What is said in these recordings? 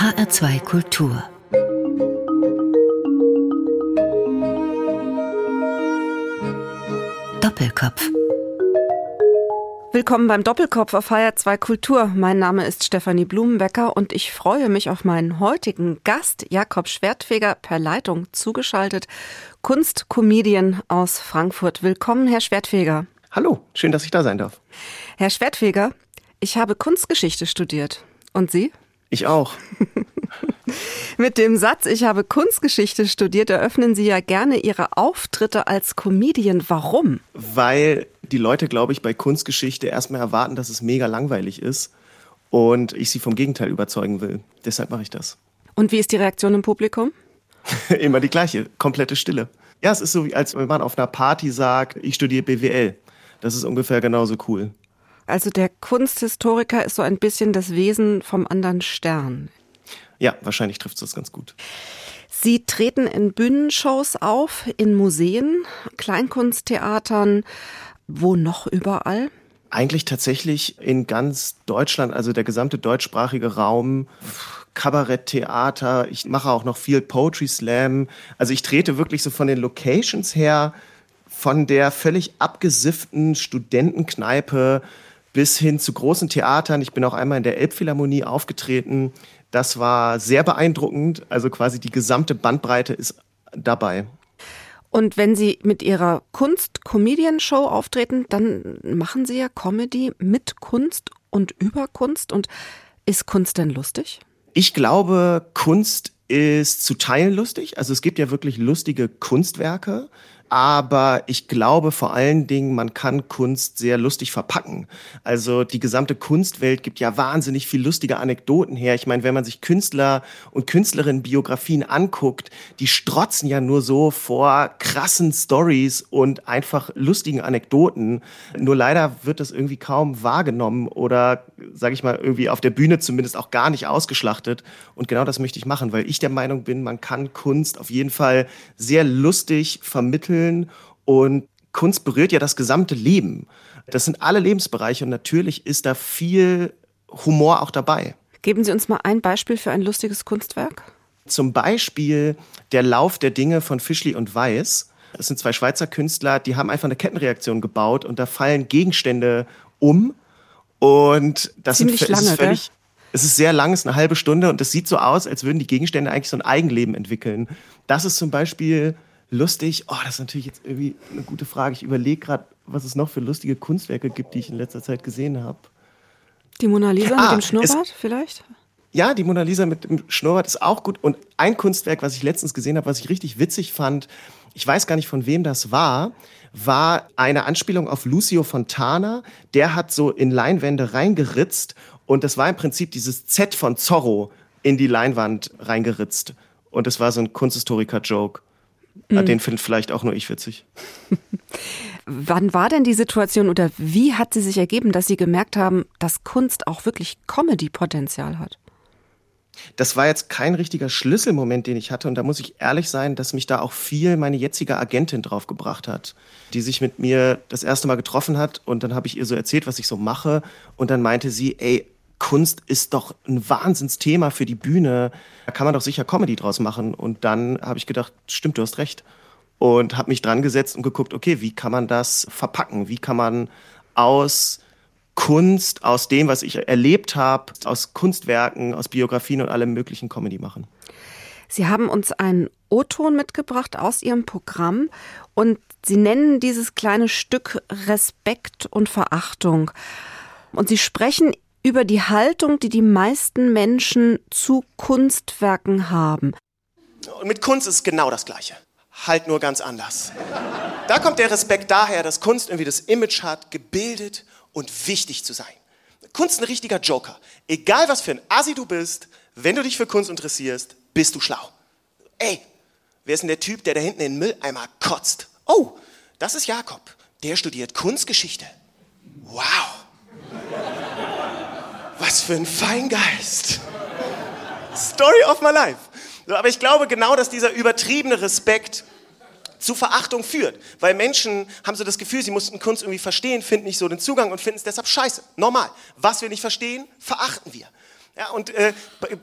HR2 Kultur Doppelkopf Willkommen beim Doppelkopf auf HR2 Kultur. Mein Name ist Stefanie Blumenbecker und ich freue mich auf meinen heutigen Gast, Jakob Schwertfeger, per Leitung zugeschaltet, Kunstkomedian aus Frankfurt. Willkommen, Herr Schwertfeger. Hallo, schön, dass ich da sein darf. Herr Schwertfeger, ich habe Kunstgeschichte studiert. Und Sie? Ich auch. Mit dem Satz, ich habe Kunstgeschichte studiert, eröffnen Sie ja gerne Ihre Auftritte als Comedian. Warum? Weil die Leute, glaube ich, bei Kunstgeschichte erstmal erwarten, dass es mega langweilig ist und ich sie vom Gegenteil überzeugen will. Deshalb mache ich das. Und wie ist die Reaktion im Publikum? Immer die gleiche, komplette Stille. Ja, es ist so, wie als wenn man auf einer Party sagt, ich studiere BWL. Das ist ungefähr genauso cool. Also der Kunsthistoriker ist so ein bisschen das Wesen vom anderen Stern. Ja, wahrscheinlich trifft es das ganz gut. Sie treten in Bühnenshows auf, in Museen, Kleinkunsttheatern, wo noch überall? Eigentlich tatsächlich in ganz Deutschland, also der gesamte deutschsprachige Raum, Kabaretttheater. Ich mache auch noch viel Poetry Slam. Also ich trete wirklich so von den Locations her, von der völlig abgesifften Studentenkneipe bis hin zu großen Theatern. Ich bin auch einmal in der Elbphilharmonie aufgetreten. Das war sehr beeindruckend. Also quasi die gesamte Bandbreite ist dabei. Und wenn Sie mit Ihrer Kunst-Comedian-Show auftreten, dann machen Sie ja Comedy mit Kunst und über Kunst. Und ist Kunst denn lustig? Ich glaube, Kunst ist zu teilen lustig. Also es gibt ja wirklich lustige Kunstwerke. Aber ich glaube vor allen Dingen, man kann Kunst sehr lustig verpacken. Also die gesamte Kunstwelt gibt ja wahnsinnig viel lustige Anekdoten her. Ich meine, wenn man sich Künstler und Künstlerinnen Biografien anguckt, die strotzen ja nur so vor krassen Stories und einfach lustigen Anekdoten. Nur leider wird das irgendwie kaum wahrgenommen oder, sage ich mal, irgendwie auf der Bühne zumindest auch gar nicht ausgeschlachtet. Und genau das möchte ich machen, weil ich der Meinung bin, man kann Kunst auf jeden Fall sehr lustig vermitteln entwickeln und Kunst berührt ja das gesamte Leben. Das sind alle Lebensbereiche und natürlich ist da viel Humor auch dabei. Geben Sie uns mal ein Beispiel für ein lustiges Kunstwerk. Zum Beispiel der Lauf der Dinge von Fischli und Weiß. Das sind zwei Schweizer Künstler, die haben einfach eine Kettenreaktion gebaut und da fallen Gegenstände um. Und das Ziemlich sind, lange, ist völlig, gell? es ist sehr lang, es ist eine halbe Stunde und es sieht so aus, als würden die Gegenstände eigentlich so ein Eigenleben entwickeln. Das ist zum Beispiel lustig. Oh, das ist natürlich jetzt irgendwie eine gute Frage. Ich überlege gerade, was es noch für lustige Kunstwerke gibt, die ich in letzter Zeit gesehen habe. Die Mona Lisa Ah, mit dem Schnurrbart vielleicht? Ja, die Mona Lisa mit dem Schnurrbart ist auch gut. Und ein Kunstwerk, was ich letztens gesehen habe, was ich richtig witzig fand, ich weiß gar nicht von wem das war, war eine Anspielung auf Lucio Fontana. Der hat so in Leinwände reingeritzt und das war im Prinzip dieses Z von Zorro in die Leinwand reingeritzt. Und das war so ein Kunsthistoriker-Joke. Den finde vielleicht auch nur ich witzig. Wann war denn die Situation oder wie hat sie sich ergeben, dass Sie gemerkt haben, dass Kunst auch wirklich Comedy-Potenzial hat? Das war jetzt kein richtiger Schlüsselmoment, den ich hatte. Und da muss ich ehrlich sein, dass mich da auch viel meine jetzige Agentin drauf gebracht hat, die sich mit mir das erste Mal getroffen hat. Und dann habe ich ihr so erzählt, was ich so mache. Und dann meinte sie, ey, Kunst ist doch ein Wahnsinnsthema für die Bühne. Da kann man doch sicher Comedy draus machen. Und dann habe ich gedacht, stimmt, du hast recht. Und habe mich dran gesetzt und geguckt, okay, wie kann man das verpacken? Wie kann man aus Kunst, aus dem, was ich erlebt habe, aus Kunstwerken, aus Biografien und allem möglichen Comedy machen. Sie haben uns einen O-Ton mitgebracht aus Ihrem Programm und Sie nennen dieses kleine Stück Respekt und Verachtung. Und Sie sprechen über die Haltung, die die meisten Menschen zu Kunstwerken haben. Und mit Kunst ist genau das Gleiche. Halt nur ganz anders. Da kommt der Respekt daher, dass Kunst irgendwie das Image hat, gebildet und wichtig zu sein. Kunst ist ein richtiger Joker. Egal was für ein Assi du bist, wenn du dich für Kunst interessierst, bist du schlau. Ey, wer ist denn der Typ, der da hinten in den Mülleimer kotzt? Oh, das ist Jakob. Der studiert Kunstgeschichte. Wow. Was für ein Feingeist. Story of my life. So, aber ich glaube genau, dass dieser übertriebene Respekt zu Verachtung führt. Weil Menschen haben so das Gefühl, sie mussten Kunst irgendwie verstehen, finden nicht so den Zugang und finden es deshalb scheiße. Normal. Was wir nicht verstehen, verachten wir. Ja, und äh,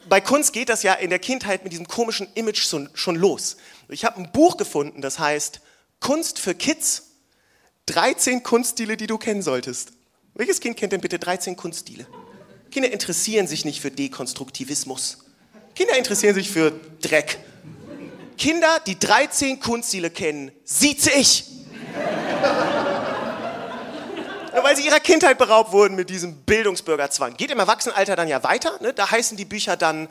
bei, Kunst geht das ja in der Kindheit mit diesem komischen Image schon, schon los. Ich habe ein Buch gefunden, das heißt Kunst für Kids. 13 Kunststile, die du kennen solltest. Welches Kind kennt denn bitte 13 Kunststile? Kinder interessieren sich nicht für Dekonstruktivismus. Kinder interessieren sich für Dreck. Kinder, die 13 Kunststile kennen, sieze ich. Nur weil sie ihrer Kindheit beraubt wurden mit diesem Bildungsbürgerzwang. Geht im Erwachsenenalter dann ja weiter. Ne? Da heißen die Bücher dann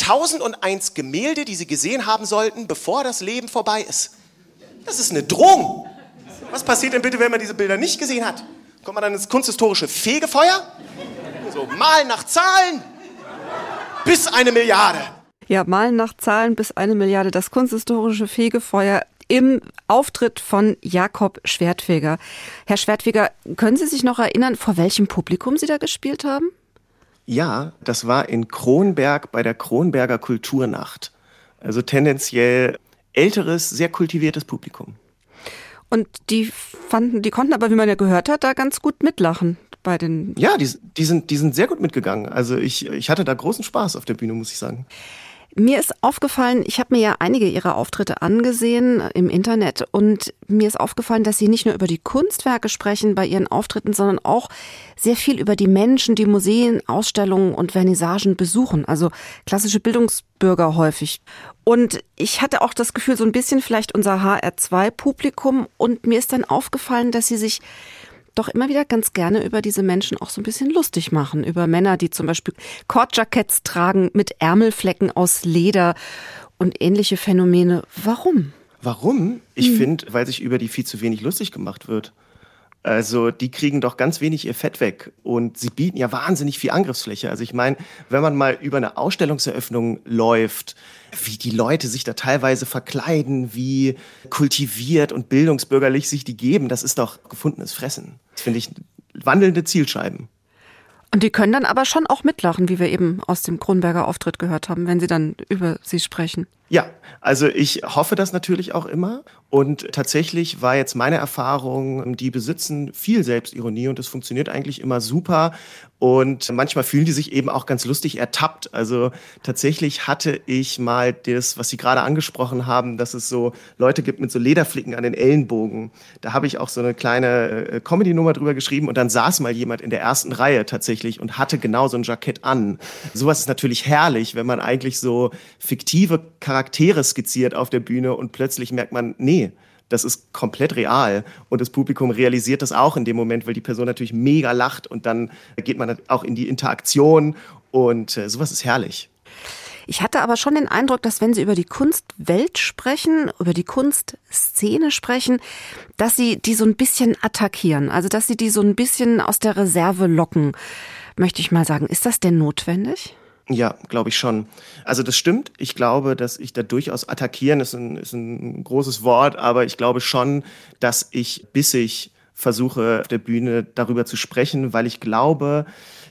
1001 Gemälde, die sie gesehen haben sollten, bevor das Leben vorbei ist. Das ist eine Drohung. Was passiert denn bitte, wenn man diese Bilder nicht gesehen hat? Kommt man dann ins kunsthistorische Fegefeuer? So, malen nach Zahlen bis eine Milliarde. Ja, malen nach Zahlen bis eine Milliarde. Das kunsthistorische Fegefeuer im Auftritt von Jakob Schwertfeger. Herr Schwertfeger, können Sie sich noch erinnern, vor welchem Publikum Sie da gespielt haben? Ja, das war in Kronberg bei der Kronberger Kulturnacht. Also tendenziell älteres, sehr kultiviertes Publikum. Und die fanden, die konnten aber, wie man ja gehört hat, da ganz gut mitlachen bei den. Ja, die, die, sind, die sind sehr gut mitgegangen. Also ich, ich hatte da großen Spaß auf der Bühne, muss ich sagen. Mir ist aufgefallen, ich habe mir ja einige ihrer Auftritte angesehen im Internet und mir ist aufgefallen, dass sie nicht nur über die Kunstwerke sprechen bei ihren Auftritten, sondern auch sehr viel über die Menschen, die Museen, Ausstellungen und Vernissagen besuchen, also klassische Bildungsbürger häufig. Und ich hatte auch das Gefühl, so ein bisschen vielleicht unser HR2-Publikum und mir ist dann aufgefallen, dass sie sich doch immer wieder ganz gerne über diese Menschen auch so ein bisschen lustig machen. Über Männer, die zum Beispiel Kordjacketts tragen mit Ärmelflecken aus Leder und ähnliche Phänomene. Warum? Warum? Ich hm. finde, weil sich über die viel zu wenig lustig gemacht wird. Also die kriegen doch ganz wenig ihr Fett weg und sie bieten ja wahnsinnig viel Angriffsfläche. Also ich meine, wenn man mal über eine Ausstellungseröffnung läuft, wie die Leute sich da teilweise verkleiden, wie kultiviert und bildungsbürgerlich sich die geben, das ist doch gefundenes Fressen. Das finde ich wandelnde Zielscheiben. Und die können dann aber schon auch mitlachen, wie wir eben aus dem Kronberger Auftritt gehört haben, wenn sie dann über sie sprechen. Ja, also ich hoffe das natürlich auch immer. Und tatsächlich war jetzt meine Erfahrung, die besitzen viel Selbstironie und es funktioniert eigentlich immer super. Und manchmal fühlen die sich eben auch ganz lustig ertappt. Also tatsächlich hatte ich mal das, was Sie gerade angesprochen haben, dass es so Leute gibt mit so Lederflicken an den Ellenbogen. Da habe ich auch so eine kleine äh, Comedy-Nummer drüber geschrieben und dann saß mal jemand in der ersten Reihe tatsächlich und hatte genau so ein Jackett an. Sowas ist natürlich herrlich, wenn man eigentlich so fiktive Charaktere skizziert auf der Bühne und plötzlich merkt man, nee, das ist komplett real. Und das Publikum realisiert das auch in dem Moment, weil die Person natürlich mega lacht und dann geht man auch in die Interaktion und äh, sowas ist herrlich. Ich hatte aber schon den Eindruck, dass wenn Sie über die Kunstwelt sprechen, über die Kunstszene sprechen, dass Sie die so ein bisschen attackieren, also dass Sie die so ein bisschen aus der Reserve locken, möchte ich mal sagen. Ist das denn notwendig? Ja, glaube ich schon. Also das stimmt. Ich glaube, dass ich da durchaus attackieren ist ein, ist ein großes Wort, aber ich glaube schon, dass ich bissig versuche, auf der Bühne darüber zu sprechen, weil ich glaube,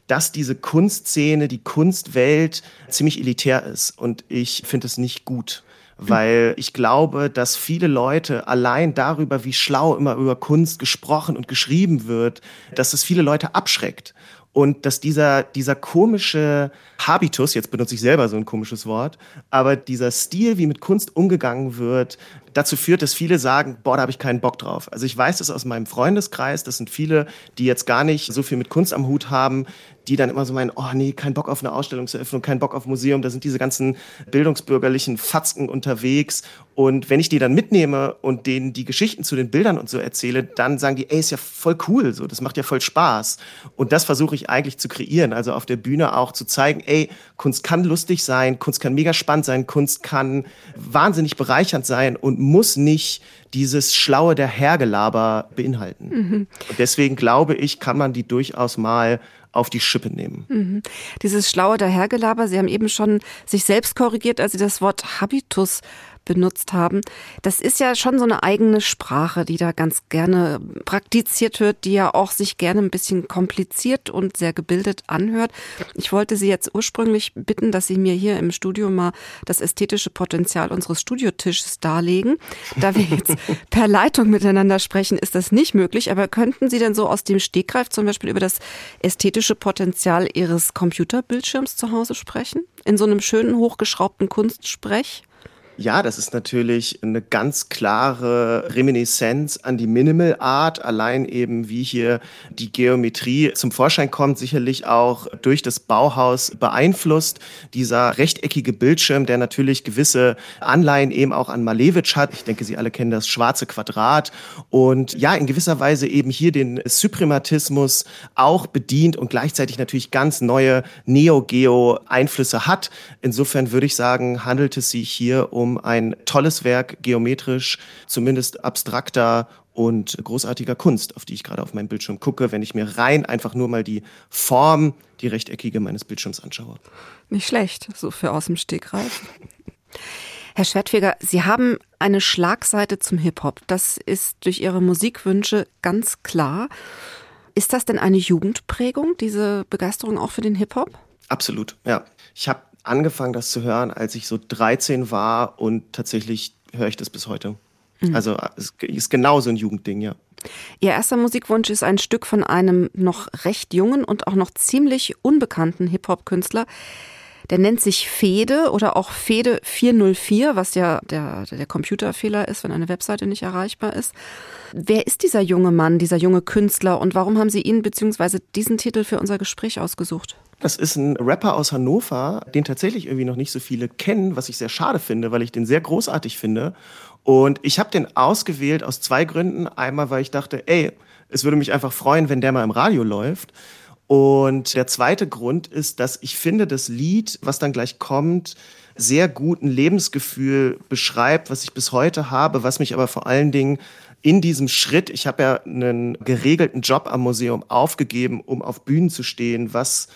dass diese Kunstszene, die Kunstwelt ziemlich elitär ist. Und ich finde es nicht gut weil ich glaube, dass viele Leute allein darüber, wie schlau immer über Kunst gesprochen und geschrieben wird, dass es viele Leute abschreckt und dass dieser, dieser komische Habitus, jetzt benutze ich selber so ein komisches Wort, aber dieser Stil, wie mit Kunst umgegangen wird, dazu führt, dass viele sagen, boah, da habe ich keinen Bock drauf. Also ich weiß das aus meinem Freundeskreis, das sind viele, die jetzt gar nicht so viel mit Kunst am Hut haben, die dann immer so meinen, oh nee, kein Bock auf eine Ausstellungseröffnung, kein Bock auf Museum, da sind diese ganzen bildungsbürgerlichen Fatzken unterwegs. Und wenn ich die dann mitnehme und denen die Geschichten zu den Bildern und so erzähle, dann sagen die, ey, ist ja voll cool, so, das macht ja voll Spaß. Und das versuche ich eigentlich zu kreieren, also auf der Bühne auch zu zeigen, ey, Kunst kann lustig sein, Kunst kann mega spannend sein, Kunst kann wahnsinnig bereichernd sein und muss nicht dieses schlaue der Hergelaber beinhalten. Mhm. Und deswegen glaube ich, kann man die durchaus mal auf die Schippe nehmen. Mhm. Dieses schlaue Dahergelaber, Sie haben eben schon sich selbst korrigiert, als Sie das Wort Habitus benutzt haben. Das ist ja schon so eine eigene Sprache, die da ganz gerne praktiziert wird, die ja auch sich gerne ein bisschen kompliziert und sehr gebildet anhört. Ich wollte Sie jetzt ursprünglich bitten, dass Sie mir hier im Studio mal das ästhetische Potenzial unseres Studiotisches darlegen. Da wir jetzt per Leitung miteinander sprechen, ist das nicht möglich. Aber könnten Sie denn so aus dem Stegreif zum Beispiel über das ästhetische Potenzial Ihres Computerbildschirms zu Hause sprechen? In so einem schönen, hochgeschraubten Kunstsprech? Ja, das ist natürlich eine ganz klare Reminiszenz an die Minimal Art, allein eben wie hier die Geometrie zum Vorschein kommt, sicherlich auch durch das Bauhaus beeinflusst. Dieser rechteckige Bildschirm, der natürlich gewisse Anleihen eben auch an Malevich hat. Ich denke, Sie alle kennen das schwarze Quadrat und ja, in gewisser Weise eben hier den Suprematismus auch bedient und gleichzeitig natürlich ganz neue Neo-Geo-Einflüsse hat. Insofern würde ich sagen, handelt es sich hier um um ein tolles Werk geometrisch, zumindest abstrakter und großartiger Kunst, auf die ich gerade auf meinem Bildschirm gucke, wenn ich mir rein einfach nur mal die Form, die rechteckige meines Bildschirms anschaue. Nicht schlecht, so für aus dem Stegreif. Herr Schwertfeger, Sie haben eine Schlagseite zum Hip-Hop. Das ist durch Ihre Musikwünsche ganz klar. Ist das denn eine Jugendprägung, diese Begeisterung auch für den Hip-Hop? Absolut, ja. Ich habe angefangen, das zu hören, als ich so 13 war und tatsächlich höre ich das bis heute. Mhm. Also es ist genauso ein Jugendding, ja. Ihr erster Musikwunsch ist ein Stück von einem noch recht jungen und auch noch ziemlich unbekannten Hip-Hop-Künstler. Der nennt sich Fede oder auch Fede 404, was ja der, der Computerfehler ist, wenn eine Webseite nicht erreichbar ist. Wer ist dieser junge Mann, dieser junge Künstler und warum haben Sie ihn bzw. diesen Titel für unser Gespräch ausgesucht? Das ist ein Rapper aus Hannover, den tatsächlich irgendwie noch nicht so viele kennen, was ich sehr schade finde, weil ich den sehr großartig finde. Und ich habe den ausgewählt aus zwei Gründen. Einmal, weil ich dachte, ey, es würde mich einfach freuen, wenn der mal im Radio läuft. Und der zweite Grund ist, dass ich finde, das Lied, was dann gleich kommt, sehr gut ein Lebensgefühl beschreibt, was ich bis heute habe, was mich aber vor allen Dingen in diesem Schritt, ich habe ja einen geregelten Job am Museum aufgegeben, um auf Bühnen zu stehen, was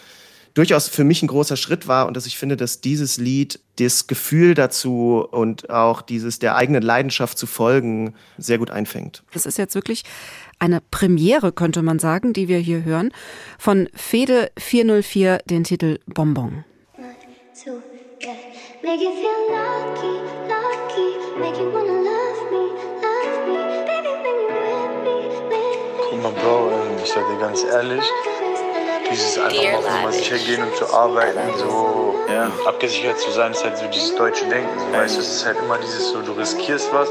durchaus für mich ein großer Schritt war und dass ich finde, dass dieses Lied das Gefühl dazu und auch dieses der eigenen Leidenschaft zu folgen sehr gut einfängt. Das ist jetzt wirklich eine Premiere, könnte man sagen, die wir hier hören. Von Fede 404 den Titel Bonbon. Guck mal, Bro, ich sag dir ganz ehrlich, dieses einfach mal, mal sicher gehen und zu arbeiten, so ja. abgesichert zu sein, ist halt so dieses deutsche Denken. So, weißt du, es ist halt immer dieses so, du riskierst was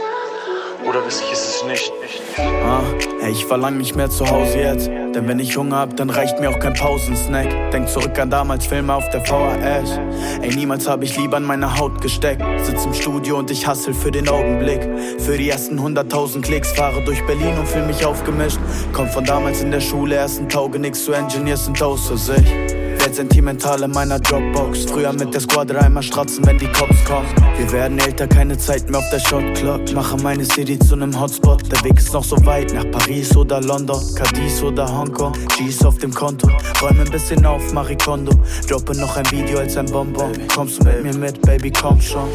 oder riskierst es nicht. Ah, ey, ich verlang nicht mehr zu Hause jetzt. Denn wenn ich Hunger hab, dann reicht mir auch kein Pausensnack. Denk zurück an damals Filme auf der VHS. Ey, niemals hab ich lieber an meine Haut gesteckt. Sitz im Studio und ich hassel für den Augenblick. Für die ersten 100.000 Klicks fahre durch Berlin und fühl mich aufgemischt. Komm von damals in der Schule, ersten Tauge nix zu Engineers sind aus für sich. Werd sentimental in meiner Dropbox. Früher mit der Squad einmal stratzen, wenn die Cops kommen. Wir werden älter, keine Zeit mehr auf der Shotclock. Mache meine City zu nem Hotspot. Der Weg ist noch so weit nach Paris oder London, Cadiz oder Hongkong. G's auf dem Konto, räume ein bisschen auf, Marikondo. Droppe noch ein Video als ein Bonbon. Kommst du mit mir mit, Baby, komm schon.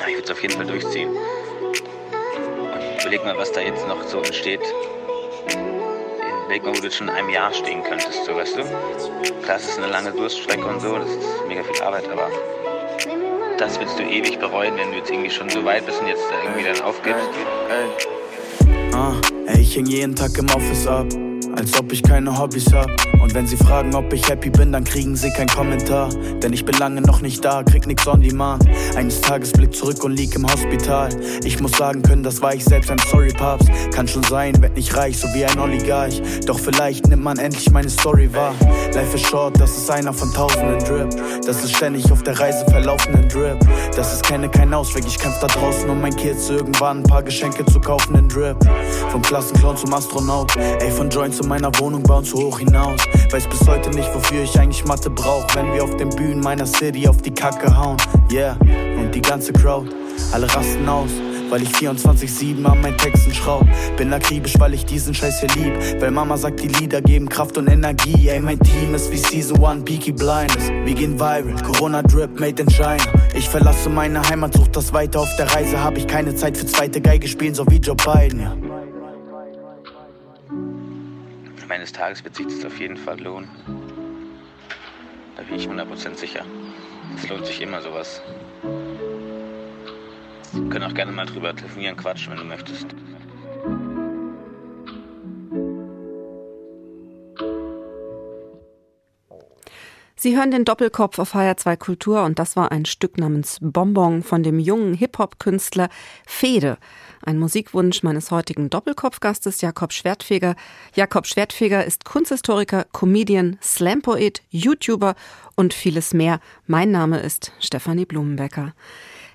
Ja, ich würde es auf jeden Fall durchziehen. Und überleg mal, was da jetzt noch so entsteht mal, wo du schon in einem Jahr stehen könntest, so weißt du. Klar, es ist eine lange Durststrecke und so, das ist mega viel Arbeit, aber das willst du ewig bereuen, wenn du jetzt irgendwie schon so weit bist und jetzt da irgendwie dann aufgibst. Ah, ey, ich häng jeden Tag im Office ab als ob ich keine Hobbys hab. Und wenn sie fragen, ob ich happy bin, dann kriegen sie keinen Kommentar. Denn ich bin lange noch nicht da, krieg nix on demand. Eines Tages blick zurück und lieg im Hospital. Ich muss sagen können, das war ich selbst, I'm sorry, Papst. Kann schon sein, werd nicht reich, so wie ein Oligarch. Doch vielleicht nimmt man endlich meine Story wahr. Life is short, das ist einer von tausenden Drip. Das ist ständig auf der Reise verlaufenden Drip. Das ist kenne kein Ausweg, ich kämpf da draußen, um mein Kids irgendwann ein paar Geschenke zu kaufen in Drip. Vom Klassenclown zum Astronaut, ey, von Joint zu meiner Wohnung bauen zu hoch hinaus. Weiß bis heute nicht, wofür ich eigentlich Mathe brauch, wenn wir auf den Bühnen meiner City auf die Kacke hauen. Yeah, und die ganze Crowd, alle rasten aus weil ich 24-7 an meinen Texten schraub. Bin akribisch, weil ich diesen Scheiß hier lieb. Weil Mama sagt, die Lieder geben Kraft und Energie. Ey, mein Team ist wie Season 1, Peaky Blinders. Wir gehen viral, Corona Drip, made in China. Ich verlasse meine Heimat, such das weiter auf der Reise. Hab ich keine Zeit für zweite Geige spielen, so wie Joe Biden, ja. Eines Tages wird sich das auf jeden Fall lohnen. Da bin ich 100% sicher. Es lohnt sich immer sowas. Wir können auch gerne mal drüber telefonieren, quatschen, wenn du möchtest. Sie hören den Doppelkopf auf HR2 Kultur und das war ein Stück namens Bonbon von dem jungen Hip-Hop-Künstler Fede. Ein Musikwunsch meines heutigen Doppelkopfgastes Jakob Schwertfeger. Jakob Schwertfeger ist Kunsthistoriker, Comedian, Slampoet, YouTuber und vieles mehr. Mein Name ist Stefanie Blumenbecker.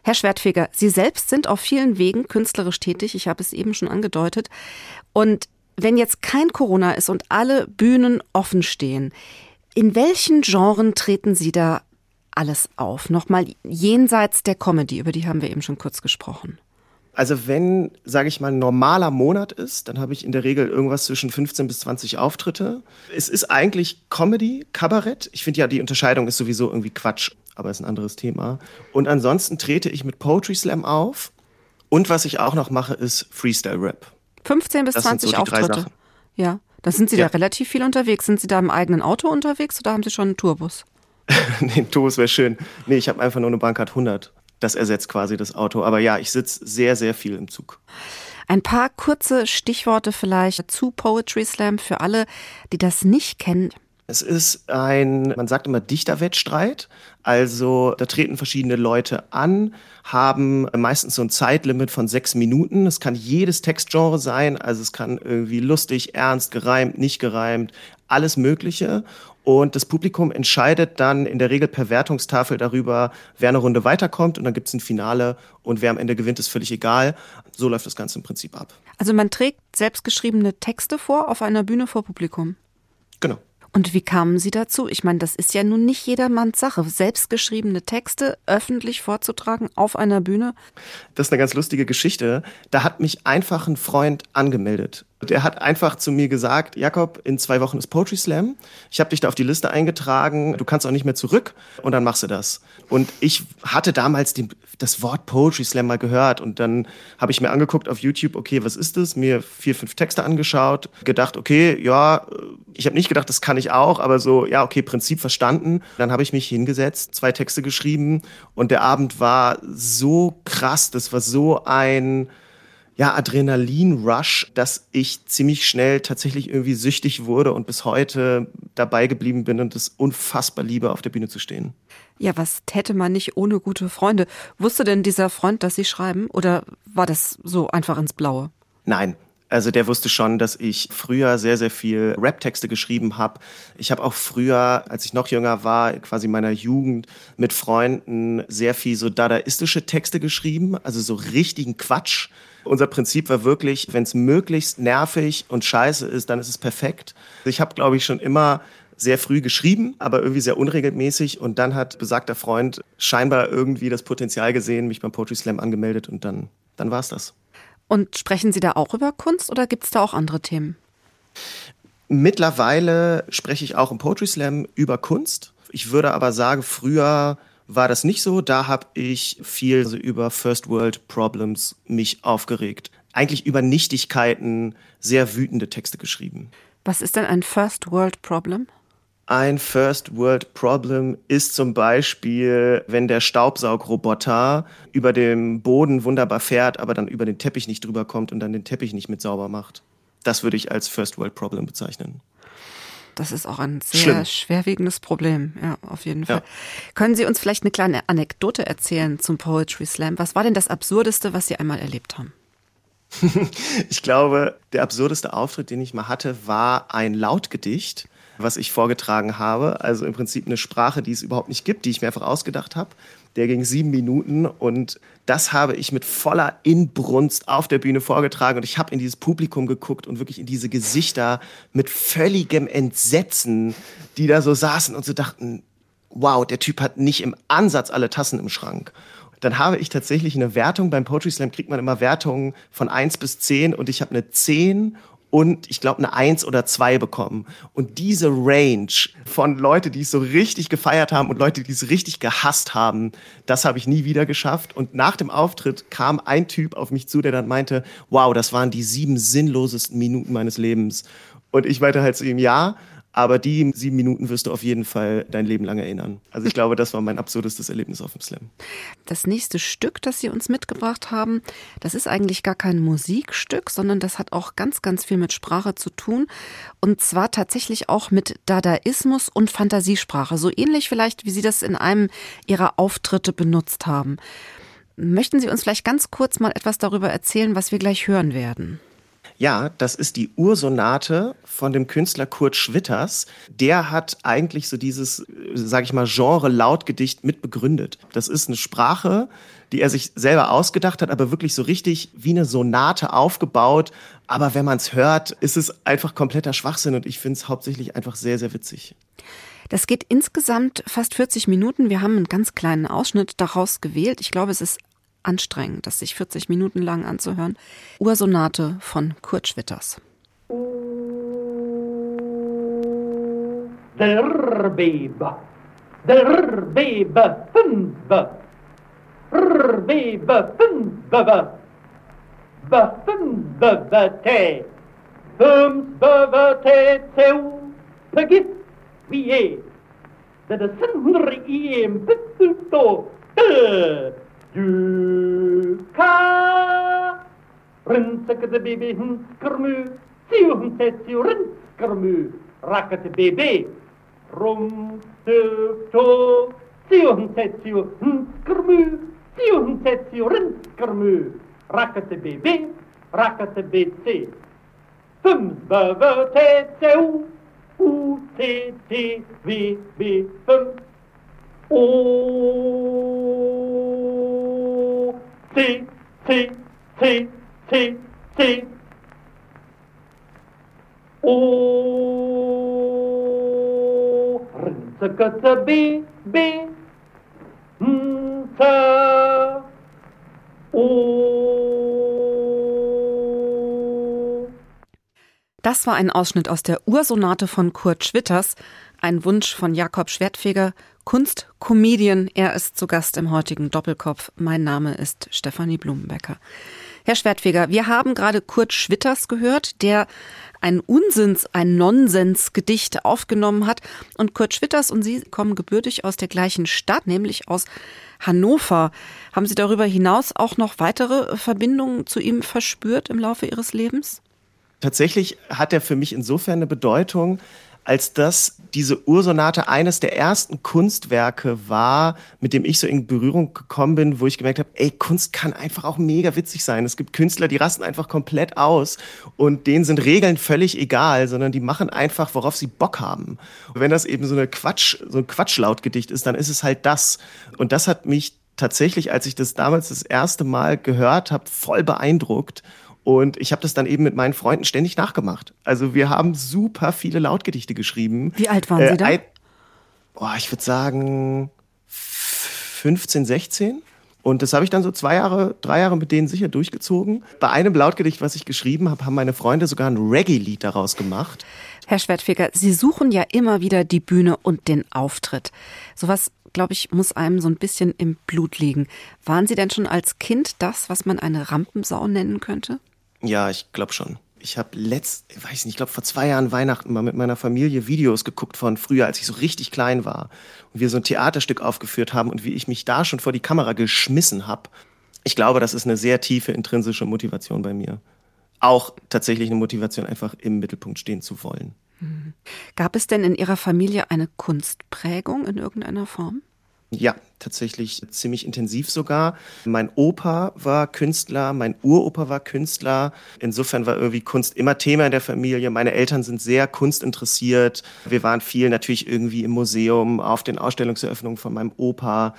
Herr Schwertfeger, Sie selbst sind auf vielen Wegen künstlerisch tätig. Ich habe es eben schon angedeutet. Und wenn jetzt kein Corona ist und alle Bühnen offen stehen, in welchen Genren treten Sie da alles auf? Nochmal jenseits der Comedy, über die haben wir eben schon kurz gesprochen. Also wenn, sage ich mal, ein normaler Monat ist, dann habe ich in der Regel irgendwas zwischen 15 bis 20 Auftritte. Es ist eigentlich Comedy, Kabarett. Ich finde ja, die Unterscheidung ist sowieso irgendwie Quatsch, aber ist ein anderes Thema. Und ansonsten trete ich mit Poetry Slam auf. Und was ich auch noch mache, ist Freestyle Rap. 15 bis das 20 so Auftritte. Ja. Da sind Sie ja. da relativ viel unterwegs. Sind Sie da im eigenen Auto unterwegs oder haben Sie schon einen Tourbus? nee, ein Tourbus wäre schön. Nee, ich habe einfach nur eine Bankart 100. Das ersetzt quasi das Auto. Aber ja, ich sitze sehr, sehr viel im Zug. Ein paar kurze Stichworte vielleicht zu Poetry Slam für alle, die das nicht kennen. Es ist ein, man sagt immer Dichterwettstreit. Also da treten verschiedene Leute an, haben meistens so ein Zeitlimit von sechs Minuten. Es kann jedes Textgenre sein. Also es kann irgendwie lustig, ernst, gereimt, nicht gereimt, alles Mögliche. Und das Publikum entscheidet dann in der Regel per Wertungstafel darüber, wer eine Runde weiterkommt. Und dann gibt es ein Finale und wer am Ende gewinnt, ist völlig egal. So läuft das Ganze im Prinzip ab. Also man trägt selbstgeschriebene Texte vor auf einer Bühne vor Publikum. Genau. Und wie kamen Sie dazu? Ich meine, das ist ja nun nicht jedermanns Sache, selbstgeschriebene Texte öffentlich vorzutragen auf einer Bühne. Das ist eine ganz lustige Geschichte. Da hat mich einfach ein Freund angemeldet. Der hat einfach zu mir gesagt, Jakob, in zwei Wochen ist Poetry Slam. Ich habe dich da auf die Liste eingetragen. Du kannst auch nicht mehr zurück und dann machst du das. Und ich hatte damals den, das Wort Poetry Slam mal gehört und dann habe ich mir angeguckt auf YouTube, okay, was ist das? Mir vier, fünf Texte angeschaut, gedacht, okay, ja, ich habe nicht gedacht, das kann ich auch, aber so, ja, okay, Prinzip verstanden. Dann habe ich mich hingesetzt, zwei Texte geschrieben und der Abend war so krass, das war so ein ja, Adrenalin-Rush, dass ich ziemlich schnell tatsächlich irgendwie süchtig wurde und bis heute dabei geblieben bin und es unfassbar liebe, auf der Bühne zu stehen. Ja, was täte man nicht ohne gute Freunde? Wusste denn dieser Freund, dass Sie schreiben oder war das so einfach ins Blaue? Nein, also der wusste schon, dass ich früher sehr, sehr viel Rap-Texte geschrieben habe. Ich habe auch früher, als ich noch jünger war, quasi meiner Jugend mit Freunden sehr viel so dadaistische Texte geschrieben, also so richtigen Quatsch. Unser Prinzip war wirklich, wenn es möglichst nervig und scheiße ist, dann ist es perfekt. Ich habe, glaube ich, schon immer sehr früh geschrieben, aber irgendwie sehr unregelmäßig. Und dann hat besagter Freund scheinbar irgendwie das Potenzial gesehen, mich beim Poetry Slam angemeldet und dann, dann war es das. Und sprechen Sie da auch über Kunst oder gibt es da auch andere Themen? Mittlerweile spreche ich auch im Poetry Slam über Kunst. Ich würde aber sagen, früher war das nicht so. Da habe ich viel also über First World Problems mich aufgeregt. Eigentlich über Nichtigkeiten sehr wütende Texte geschrieben. Was ist denn ein First World Problem? Ein First World Problem ist zum Beispiel, wenn der Staubsaugroboter über dem Boden wunderbar fährt, aber dann über den Teppich nicht drüber kommt und dann den Teppich nicht mit sauber macht. Das würde ich als First World Problem bezeichnen. Das ist auch ein sehr Schlimm. schwerwiegendes Problem, ja, auf jeden Fall. Ja. Können Sie uns vielleicht eine kleine Anekdote erzählen zum Poetry Slam? Was war denn das Absurdeste, was Sie einmal erlebt haben? ich glaube, der absurdeste Auftritt, den ich mal hatte, war ein Lautgedicht was ich vorgetragen habe. Also im Prinzip eine Sprache, die es überhaupt nicht gibt, die ich mir einfach ausgedacht habe. Der ging sieben Minuten und das habe ich mit voller Inbrunst auf der Bühne vorgetragen und ich habe in dieses Publikum geguckt und wirklich in diese Gesichter mit völligem Entsetzen, die da so saßen und so dachten, wow, der Typ hat nicht im Ansatz alle Tassen im Schrank. dann habe ich tatsächlich eine Wertung. Beim Poetry Slam kriegt man immer Wertungen von 1 bis 10 und ich habe eine 10 und ich glaube eine Eins oder zwei bekommen. Und diese Range von Leute, die es so richtig gefeiert haben und Leute, die es richtig gehasst haben, das habe ich nie wieder geschafft. Und nach dem Auftritt kam ein Typ auf mich zu, der dann meinte, wow, das waren die sieben sinnlosesten Minuten meines Lebens. Und ich meinte halt zu ihm, ja, aber die sieben Minuten wirst du auf jeden Fall dein Leben lang erinnern. Also ich glaube, das war mein absurdestes Erlebnis auf dem Slam. Das nächste Stück, das Sie uns mitgebracht haben, das ist eigentlich gar kein Musikstück, sondern das hat auch ganz, ganz viel mit Sprache zu tun. Und zwar tatsächlich auch mit Dadaismus und Fantasiesprache. So ähnlich vielleicht, wie Sie das in einem Ihrer Auftritte benutzt haben. Möchten Sie uns vielleicht ganz kurz mal etwas darüber erzählen, was wir gleich hören werden? Ja, das ist die Ursonate von dem Künstler Kurt Schwitters. Der hat eigentlich so dieses, sage ich mal, Genre Lautgedicht mit begründet. Das ist eine Sprache, die er sich selber ausgedacht hat, aber wirklich so richtig wie eine Sonate aufgebaut. Aber wenn man es hört, ist es einfach kompletter Schwachsinn und ich finde es hauptsächlich einfach sehr, sehr witzig. Das geht insgesamt fast 40 Minuten. Wir haben einen ganz kleinen Ausschnitt daraus gewählt. Ich glaube, es ist anstrengend, das sich 40 Minuten lang anzuhören. Ursonate von Kurt Schwitters. Der Bebe, der Bebe, fünf, Bebe, fünf, Be, fünf, Te, fünf, Te, Zeu, Vergiss, wie der das Sindri im Pittelto, Duka. Rinseke de baby hun kermu. Siu hun tetsu rins kermu. Rakke de baby. Rum te to. Siu hun tetsu hun kermu. Siu hun tetsu rins kermu. Rakke de baby. Rakke de baby. Fums beve tetsu. O T T V V fums. O. T T T T T O Rinzakata B B Das war ein Ausschnitt aus der Ursonate von Kurt Schwitters, ein Wunsch von Jakob Schwertfeger, Kunstcomedian. Er ist zu Gast im heutigen Doppelkopf. Mein Name ist Stefanie Blumenbecker. Herr Schwertfeger, wir haben gerade Kurt Schwitters gehört, der ein Unsinns, ein Nonsensgedicht aufgenommen hat. Und Kurt Schwitters und Sie kommen gebürtig aus der gleichen Stadt, nämlich aus Hannover. Haben Sie darüber hinaus auch noch weitere Verbindungen zu ihm verspürt im Laufe Ihres Lebens? Tatsächlich hat er für mich insofern eine Bedeutung, als dass diese Ursonate eines der ersten Kunstwerke war, mit dem ich so in Berührung gekommen bin, wo ich gemerkt habe, ey, Kunst kann einfach auch mega witzig sein. Es gibt Künstler, die rasten einfach komplett aus und denen sind Regeln völlig egal, sondern die machen einfach, worauf sie Bock haben. Und wenn das eben so eine Quatsch, so ein Quatschlautgedicht ist, dann ist es halt das. Und das hat mich tatsächlich, als ich das damals das erste Mal gehört habe, voll beeindruckt und ich habe das dann eben mit meinen Freunden ständig nachgemacht. Also wir haben super viele Lautgedichte geschrieben. Wie alt waren Sie da? Äh, oh, ich würde sagen 15, 16. Und das habe ich dann so zwei Jahre, drei Jahre mit denen sicher durchgezogen. Bei einem Lautgedicht, was ich geschrieben habe, haben meine Freunde sogar ein Reggae-Lied daraus gemacht. Herr Schwertfeger, Sie suchen ja immer wieder die Bühne und den Auftritt. Sowas, glaube ich, muss einem so ein bisschen im Blut liegen. Waren Sie denn schon als Kind das, was man eine Rampensau nennen könnte? Ja, ich glaube schon. Ich habe letzt, weiß nicht, ich glaube vor zwei Jahren Weihnachten mal mit meiner Familie Videos geguckt von früher, als ich so richtig klein war und wir so ein Theaterstück aufgeführt haben und wie ich mich da schon vor die Kamera geschmissen habe. Ich glaube, das ist eine sehr tiefe intrinsische Motivation bei mir. Auch tatsächlich eine Motivation, einfach im Mittelpunkt stehen zu wollen. Mhm. Gab es denn in Ihrer Familie eine Kunstprägung in irgendeiner Form? Ja, tatsächlich ziemlich intensiv sogar. Mein Opa war Künstler, mein Uropa war Künstler. Insofern war irgendwie Kunst immer Thema in der Familie. Meine Eltern sind sehr kunstinteressiert. Wir waren viel natürlich irgendwie im Museum, auf den Ausstellungseröffnungen von meinem Opa.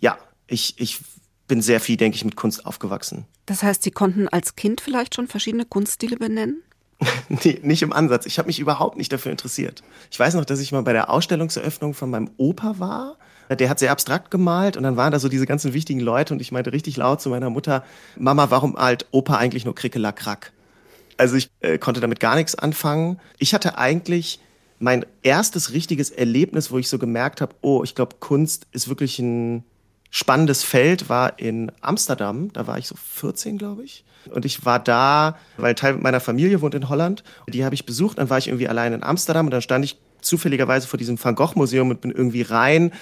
Ja, ich, ich bin sehr viel, denke ich, mit Kunst aufgewachsen. Das heißt, Sie konnten als Kind vielleicht schon verschiedene Kunststile benennen? nee, nicht im Ansatz. Ich habe mich überhaupt nicht dafür interessiert. Ich weiß noch, dass ich mal bei der Ausstellungseröffnung von meinem Opa war Der hat sehr abstrakt gemalt und dann waren da so diese ganzen wichtigen Leute und ich meinte richtig laut zu meiner Mutter, Mama, warum malt Opa eigentlich nur Krickelakrack? Also ich äh, konnte damit gar nichts anfangen. Ich hatte eigentlich mein erstes richtiges Erlebnis, wo ich so gemerkt habe, oh, ich glaube, Kunst ist wirklich ein spannendes Feld, war in Amsterdam. Da war ich so 14, glaube ich. Und ich war da, weil Teil meiner Familie wohnt in Holland. Die habe ich besucht. Dann war ich irgendwie allein in Amsterdam und dann stand ich zufälligerweise vor diesem Van Gogh Museum und bin irgendwie rein,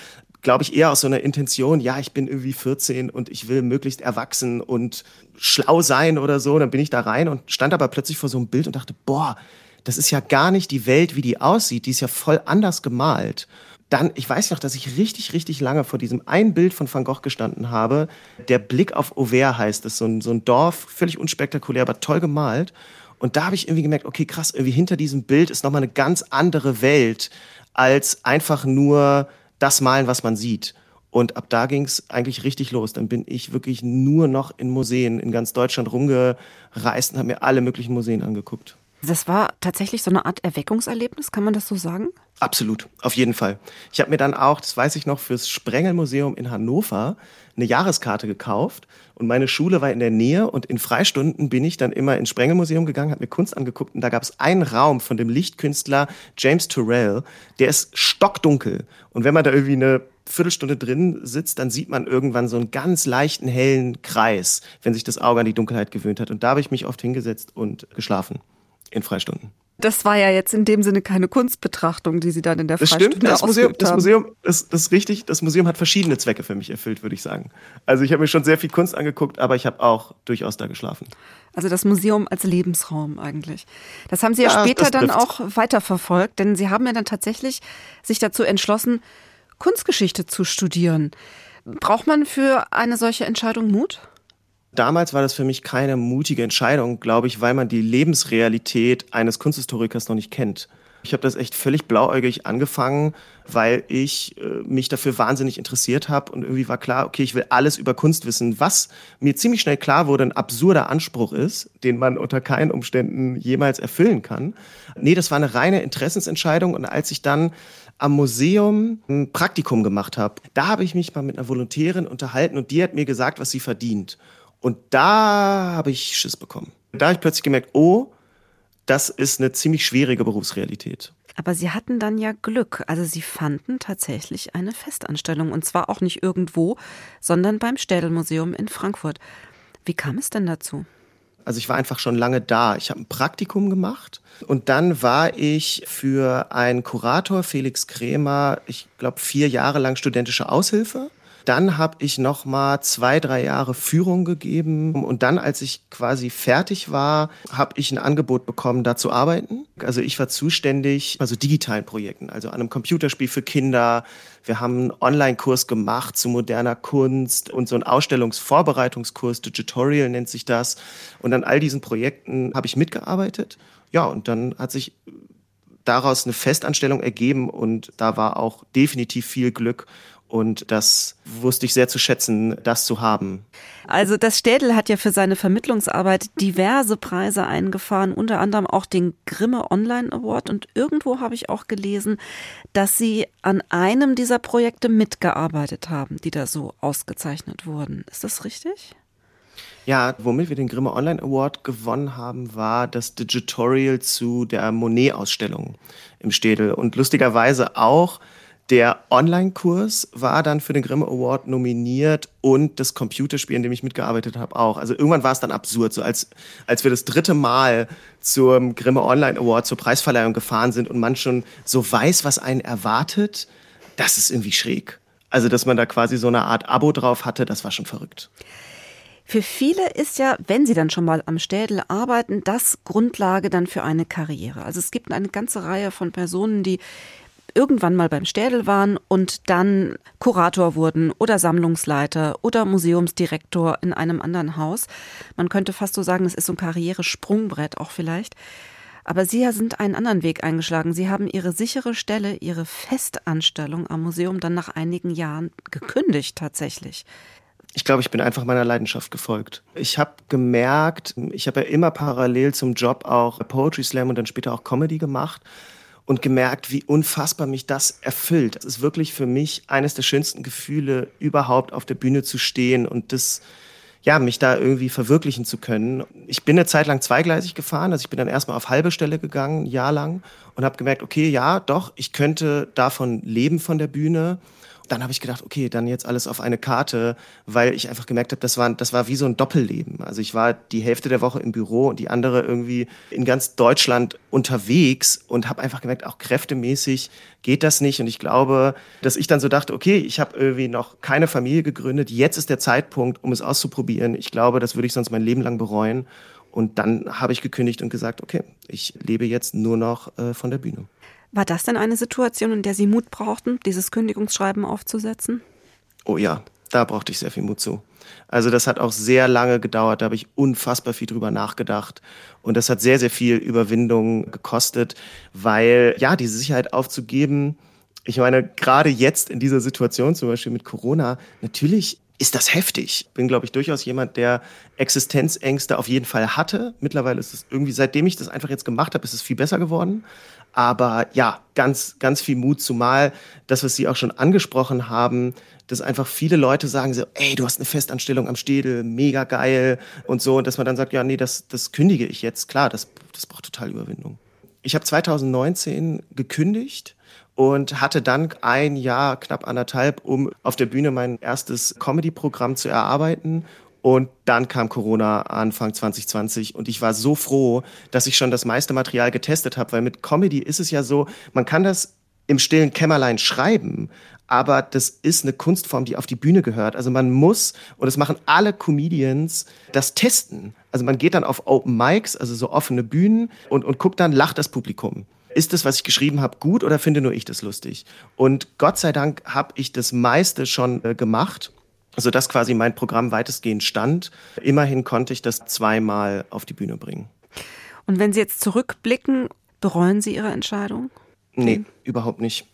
glaube ich, eher aus so einer Intention, ja, ich bin irgendwie 14 und ich will möglichst erwachsen und schlau sein oder so. Dann bin ich da rein und stand aber plötzlich vor so einem Bild und dachte, boah, das ist ja gar nicht die Welt, wie die aussieht. Die ist ja voll anders gemalt. Dann, ich weiß noch, dass ich richtig, richtig lange vor diesem ein Bild von Van Gogh gestanden habe. Der Blick auf Auvers heißt es, so so ein Dorf, völlig unspektakulär, aber toll gemalt. Und da habe ich irgendwie gemerkt, okay, krass, irgendwie hinter diesem Bild ist nochmal eine ganz andere Welt als einfach nur das Malen, was man sieht. Und ab da ging es eigentlich richtig los. Dann bin ich wirklich nur noch in Museen in ganz Deutschland rumgereist und habe mir alle möglichen Museen angeguckt. Das war tatsächlich so eine Art Erweckungserlebnis, kann man das so sagen? Absolut, auf jeden Fall. Ich habe mir dann auch, das weiß ich noch, fürs Sprengelmuseum in Hannover eine Jahreskarte gekauft und meine Schule war in der Nähe und in Freistunden bin ich dann immer ins Sprengelmuseum gegangen, habe mir Kunst angeguckt und da gab es einen Raum von dem Lichtkünstler James Turrell, der ist stockdunkel und wenn man da irgendwie eine Viertelstunde drin sitzt, dann sieht man irgendwann so einen ganz leichten hellen Kreis, wenn sich das Auge an die Dunkelheit gewöhnt hat und da habe ich mich oft hingesetzt und geschlafen in Freistunden. Das war ja jetzt in dem Sinne keine Kunstbetrachtung, die Sie dann in der das Freistunde stimmt, das Museum, das Museum ist, das ist richtig. Das Museum hat verschiedene Zwecke für mich erfüllt, würde ich sagen. Also ich habe mir schon sehr viel Kunst angeguckt, aber ich habe auch durchaus da geschlafen. Also das Museum als Lebensraum eigentlich. Das haben Sie ja, ja später dann auch weiterverfolgt, denn Sie haben ja dann tatsächlich sich dazu entschlossen, Kunstgeschichte zu studieren. Braucht man für eine solche Entscheidung Mut? Damals war das für mich keine mutige Entscheidung, glaube ich, weil man die Lebensrealität eines Kunsthistorikers noch nicht kennt. Ich habe das echt völlig blauäugig angefangen, weil ich äh, mich dafür wahnsinnig interessiert habe und irgendwie war klar, okay, ich will alles über Kunst wissen, was mir ziemlich schnell klar wurde, ein absurder Anspruch ist, den man unter keinen Umständen jemals erfüllen kann. Nee, das war eine reine Interessensentscheidung und als ich dann am Museum ein Praktikum gemacht habe, da habe ich mich mal mit einer Volontärin unterhalten und die hat mir gesagt, was sie verdient. Und da habe ich Schiss bekommen. Da habe ich plötzlich gemerkt, oh, das ist eine ziemlich schwierige Berufsrealität. Aber Sie hatten dann ja Glück. Also Sie fanden tatsächlich eine Festanstellung. Und zwar auch nicht irgendwo, sondern beim Städelmuseum in Frankfurt. Wie kam es denn dazu? Also ich war einfach schon lange da. Ich habe ein Praktikum gemacht und dann war ich für einen Kurator, Felix Kremer, ich glaube vier Jahre lang studentische Aushilfe. Dann habe ich noch mal zwei, drei Jahre Führung gegeben und dann, als ich quasi fertig war, habe ich ein Angebot bekommen, da zu arbeiten. Also ich war zuständig, also digitalen Projekten, also an einem Computerspiel für Kinder. Wir haben einen Online-Kurs gemacht zu moderner Kunst und so einen Ausstellungsvorbereitungskurs, Digitorial nennt sich das. Und an all diesen Projekten habe ich mitgearbeitet. Ja, und dann hat sich daraus eine Festanstellung ergeben und da war auch definitiv viel Glück und das wusste ich sehr zu schätzen, das zu haben. Also das Städel hat ja für seine Vermittlungsarbeit diverse Preise eingefahren, unter anderem auch den Grimme Online Award. Und irgendwo habe ich auch gelesen, dass Sie an einem dieser Projekte mitgearbeitet haben, die da so ausgezeichnet wurden. Ist das richtig? Ja, womit wir den Grimme Online Award gewonnen haben, war das Digitorial zu der Monet-Ausstellung im Städel. Und lustigerweise auch der Online-Kurs war dann für den Grimme Award nominiert und das Computerspiel, in dem ich mitgearbeitet habe, auch. Also irgendwann war es dann absurd, so als, als wir das dritte Mal zum Grimme Online Award, zur Preisverleihung gefahren sind und man schon so weiß, was einen erwartet, das ist irgendwie schräg. Also, dass man da quasi so eine Art Abo drauf hatte, das war schon verrückt. Für viele ist ja, wenn sie dann schon mal am Städel arbeiten, das Grundlage dann für eine Karriere. Also es gibt eine ganze Reihe von Personen, die irgendwann mal beim Städel waren und dann Kurator wurden oder Sammlungsleiter oder Museumsdirektor in einem anderen Haus. Man könnte fast so sagen, es ist so ein Karrieresprungbrett auch vielleicht. Aber Sie sind einen anderen Weg eingeschlagen. Sie haben Ihre sichere Stelle, Ihre Festanstellung am Museum dann nach einigen Jahren gekündigt tatsächlich. Ich glaube, ich bin einfach meiner Leidenschaft gefolgt. Ich habe gemerkt, ich habe ja immer parallel zum Job auch Poetry Slam und dann später auch Comedy gemacht. Und gemerkt, wie unfassbar mich das erfüllt. Es ist wirklich für mich eines der schönsten Gefühle, überhaupt auf der Bühne zu stehen und das ja, mich da irgendwie verwirklichen zu können. Ich bin eine Zeit lang zweigleisig gefahren, also ich bin dann erstmal auf halbe Stelle gegangen, ein Jahr lang und habe gemerkt, okay, ja, doch, ich könnte davon leben von der Bühne dann habe ich gedacht, okay, dann jetzt alles auf eine Karte, weil ich einfach gemerkt habe, das war, das war wie so ein Doppelleben. Also ich war die Hälfte der Woche im Büro und die andere irgendwie in ganz Deutschland unterwegs und habe einfach gemerkt, auch kräftemäßig geht das nicht. Und ich glaube, dass ich dann so dachte, okay, ich habe irgendwie noch keine Familie gegründet, jetzt ist der Zeitpunkt, um es auszuprobieren. Ich glaube, das würde ich sonst mein Leben lang bereuen. Und dann habe ich gekündigt und gesagt, okay, ich lebe jetzt nur noch äh, von der Bühne. War das denn eine Situation, in der Sie Mut brauchten, dieses Kündigungsschreiben aufzusetzen? Oh ja, da brauchte ich sehr viel Mut zu. Also das hat auch sehr lange gedauert, da habe ich unfassbar viel drüber nachgedacht und das hat sehr, sehr viel Überwindung gekostet, weil ja, diese Sicherheit aufzugeben, ich meine, gerade jetzt in dieser Situation, zum Beispiel mit Corona, natürlich ist das heftig. Bin, glaube ich, durchaus jemand, der Existenzängste auf jeden Fall hatte. Mittlerweile ist es irgendwie, seitdem ich das einfach jetzt gemacht habe, ist es viel besser geworden. Aber ja, ganz, ganz viel Mut, zumal das, was Sie auch schon angesprochen haben, dass einfach viele Leute sagen so, ey, du hast eine Festanstellung am Städel, mega geil und so. Und dass man dann sagt, ja, nee, das, das kündige ich jetzt. Klar, das, das braucht total Überwindung. Ich habe 2019 gekündigt und hatte dann ein Jahr, knapp anderthalb, um auf der Bühne mein erstes Comedy-Programm zu erarbeiten und dann kam Corona Anfang 2020 und ich war so froh, dass ich schon das meiste Material getestet habe, weil mit Comedy ist es ja so, man kann das im stillen Kämmerlein schreiben, aber das ist eine Kunstform, die auf die Bühne gehört. Also man muss, und das machen alle Comedians, das testen. Also man geht dann auf Open Mics, also so offene Bühnen und, und guckt dann, lacht das Publikum. Ist das, was ich geschrieben habe, gut oder finde nur ich das lustig? Und Gott sei Dank habe ich das meiste schon äh, gemacht sodass quasi mein Programm weitestgehend stand. Immerhin konnte ich das zweimal auf die Bühne bringen. Und wenn Sie jetzt zurückblicken, bereuen Sie Ihre Entscheidung? Nee, mhm. überhaupt nicht.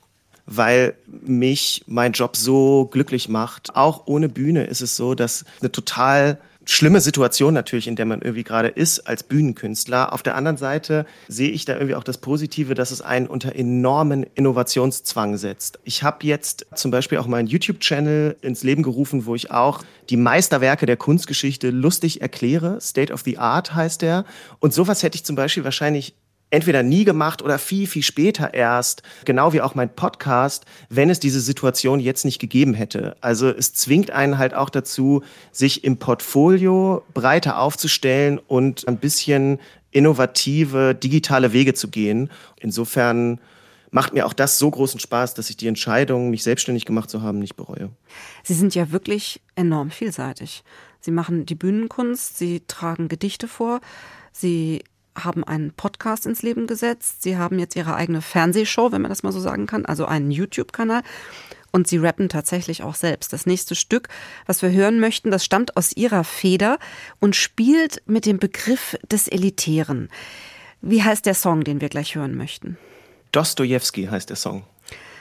Weil mich mein Job so glücklich macht. Auch ohne Bühne ist es so, dass eine total schlimme Situation natürlich, in der man irgendwie gerade ist als Bühnenkünstler. Auf der anderen Seite sehe ich da irgendwie auch das Positive, dass es einen unter enormen Innovationszwang setzt. Ich habe jetzt zum Beispiel auch meinen YouTube-Channel ins Leben gerufen, wo ich auch die Meisterwerke der Kunstgeschichte lustig erkläre. State of the Art heißt der. Und sowas hätte ich zum Beispiel wahrscheinlich entweder nie gemacht oder viel, viel später erst, genau wie auch mein Podcast, wenn es diese Situation jetzt nicht gegeben hätte. Also es zwingt einen halt auch dazu, sich im Portfolio breiter aufzustellen und ein bisschen innovative digitale Wege zu gehen. Insofern macht mir auch das so großen Spaß, dass ich die Entscheidung, mich selbstständig gemacht zu haben, nicht bereue. Sie sind ja wirklich enorm vielseitig. Sie machen die Bühnenkunst, Sie tragen Gedichte vor, Sie haben einen Podcast ins Leben gesetzt. Sie haben jetzt ihre eigene Fernsehshow, wenn man das mal so sagen kann, also einen YouTube-Kanal. Und sie rappen tatsächlich auch selbst. Das nächste Stück, was wir hören möchten, das stammt aus ihrer Feder und spielt mit dem Begriff des Elitären. Wie heißt der Song, den wir gleich hören möchten? Dostoevsky heißt der Song.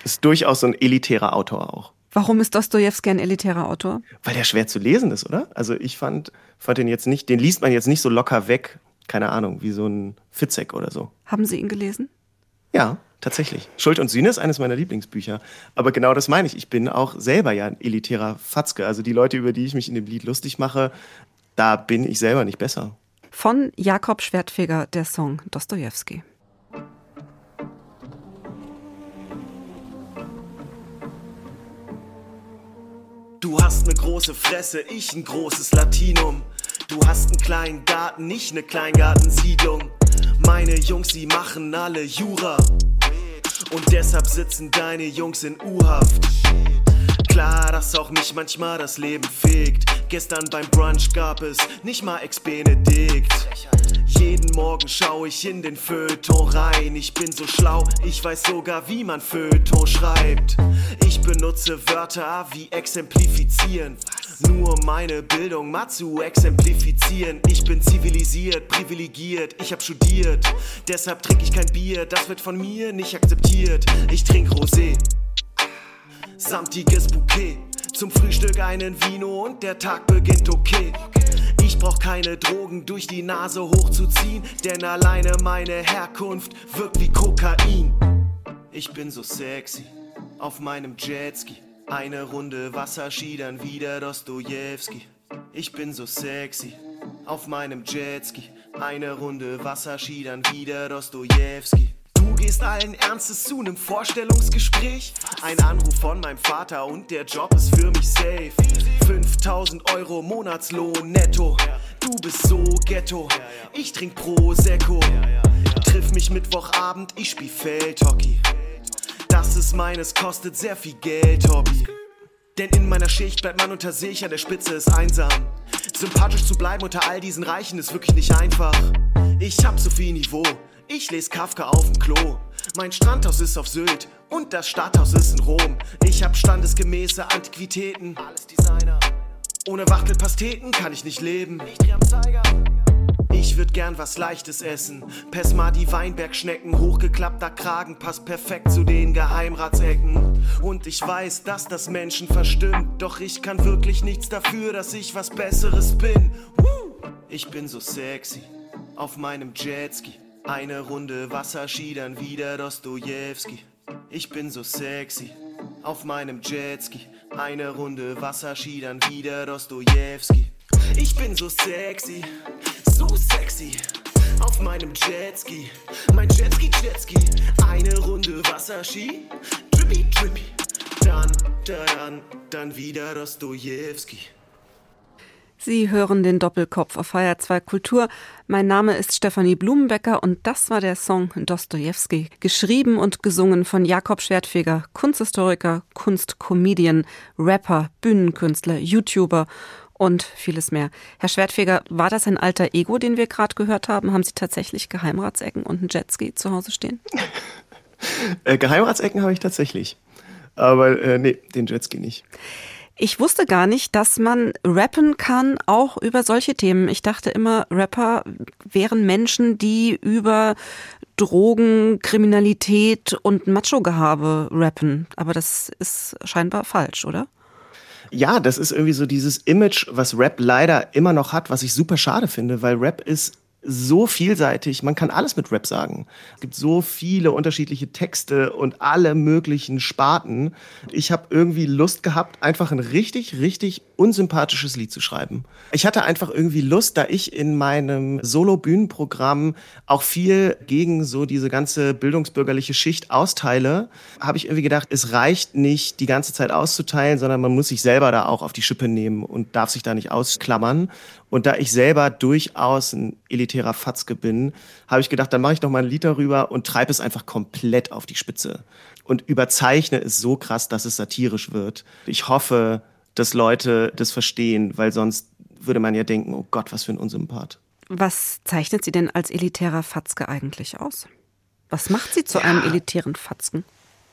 Ist durchaus so ein elitärer Autor auch. Warum ist Dostoevsky ein elitärer Autor? Weil der schwer zu lesen ist, oder? Also ich fand, fand den jetzt nicht, den liest man jetzt nicht so locker weg keine Ahnung, wie so ein Fitzek oder so. Haben Sie ihn gelesen? Ja, tatsächlich. Schuld und Sühne ist eines meiner Lieblingsbücher. Aber genau das meine ich. Ich bin auch selber ja ein elitärer Fatzke. Also die Leute, über die ich mich in dem Lied lustig mache, da bin ich selber nicht besser. Von Jakob Schwertfeger der Song Dostoevsky. Du hast ne große Fresse, ich ein großes Latinum. Du hast einen kleinen Garten, nicht ne Kleingartensiedlung. Meine Jungs, sie machen alle Jura. Und deshalb sitzen deine Jungs in U-Haft. Klar, dass auch mich manchmal das Leben fegt. Gestern beim Brunch gab es nicht mal Ex-Benedikt. Jeden Morgen schau ich in den Feuilleton rein. Ich bin so schlau, ich weiß sogar, wie man Feuilleton schreibt. Ich benutze Wörter wie exemplifizieren. Nur meine Bildung mal zu exemplifizieren. Ich bin zivilisiert, privilegiert, ich hab studiert. Deshalb trinke ich kein Bier, das wird von mir nicht akzeptiert. Ich trink Rosé, samtiges Bouquet. Zum Frühstück einen Vino und der Tag beginnt okay. Ich brauch keine Drogen durch die Nase hochzuziehen, denn alleine meine Herkunft wirkt wie Kokain. Ich bin so sexy auf meinem Jetski. Eine Runde Wasserski, dann wieder Dostojewski. Ich bin so sexy auf meinem Jetski. Eine Runde Wasserski, dann wieder Dostojewski. Du gehst allen Ernstes zu nem Vorstellungsgespräch. Ein Anruf von meinem Vater und der Job ist für mich safe. 5000 Euro Monatslohn netto. Du bist so ghetto. Ich trink Prosecco. Triff mich Mittwochabend, ich spiel Feldhockey. Das ist meines, kostet sehr viel Geld, Hobby. Denn in meiner Schicht bleibt man unter sich, an der Spitze ist einsam. Sympathisch zu bleiben unter all diesen Reichen ist wirklich nicht einfach. Ich hab so viel Niveau, ich lese Kafka auf dem Klo. Mein Strandhaus ist auf Sylt und das Stadthaus ist in Rom. Ich hab standesgemäße Antiquitäten, alles Designer. Ohne Wachtelpasteten kann ich nicht leben. Ich würd gern was Leichtes essen. Pesma die Weinbergschnecken, hochgeklappter Kragen passt perfekt zu den Geheimratsecken. Und ich weiß, dass das Menschen verstimmt. Doch ich kann wirklich nichts dafür, dass ich was Besseres bin. Ich bin so sexy auf meinem Jetski. Eine Runde Wasserski, dann wieder Dostojewski. Ich bin so sexy auf meinem Jetski. Eine Runde Wasserski, dann wieder Dostojewski. Ich bin so sexy, so sexy auf meinem Jetski. Mein Jetski, Jetski, eine Runde Wasserski. Drippy, drippy, dann, dann, dann wieder Dostojewski. Sie hören den Doppelkopf auf HR2 Kultur. Mein Name ist Stefanie Blumenbecker und das war der Song Dostojewski, geschrieben und gesungen von Jakob Schwertfeger, Kunsthistoriker, Kunstcomedian, Rapper, Bühnenkünstler, YouTuber und vieles mehr. Herr Schwertfeger, war das ein alter Ego, den wir gerade gehört haben? Haben Sie tatsächlich Geheimratsecken und einen Jetski zu Hause stehen? äh, Geheimratsecken habe ich tatsächlich. Aber äh, nee, den Jetski nicht. Ich wusste gar nicht, dass man rappen kann, auch über solche Themen. Ich dachte immer, Rapper wären Menschen, die über Drogen, Kriminalität und Macho-Gehabe rappen. Aber das ist scheinbar falsch, oder? Ja, das ist irgendwie so dieses Image, was Rap leider immer noch hat, was ich super schade finde, weil Rap ist so vielseitig, man kann alles mit Rap sagen. Es gibt so viele unterschiedliche Texte und alle möglichen Sparten. Ich habe irgendwie Lust gehabt, einfach ein richtig, richtig unsympathisches Lied zu schreiben. Ich hatte einfach irgendwie Lust, da ich in meinem Solo-Bühnenprogramm auch viel gegen so diese ganze bildungsbürgerliche Schicht austeile, habe ich irgendwie gedacht, es reicht nicht, die ganze Zeit auszuteilen, sondern man muss sich selber da auch auf die Schippe nehmen und darf sich da nicht ausklammern. Und da ich selber durchaus ein elitärer Fatzke bin, habe ich gedacht, dann mache ich noch mal ein Lied darüber und treibe es einfach komplett auf die Spitze. Und überzeichne es so krass, dass es satirisch wird. Ich hoffe, dass Leute das verstehen, weil sonst würde man ja denken, oh Gott, was für ein Unsympath. Was zeichnet Sie denn als elitärer Fatzke eigentlich aus? Was macht Sie zu ja. einem elitären Fatzken?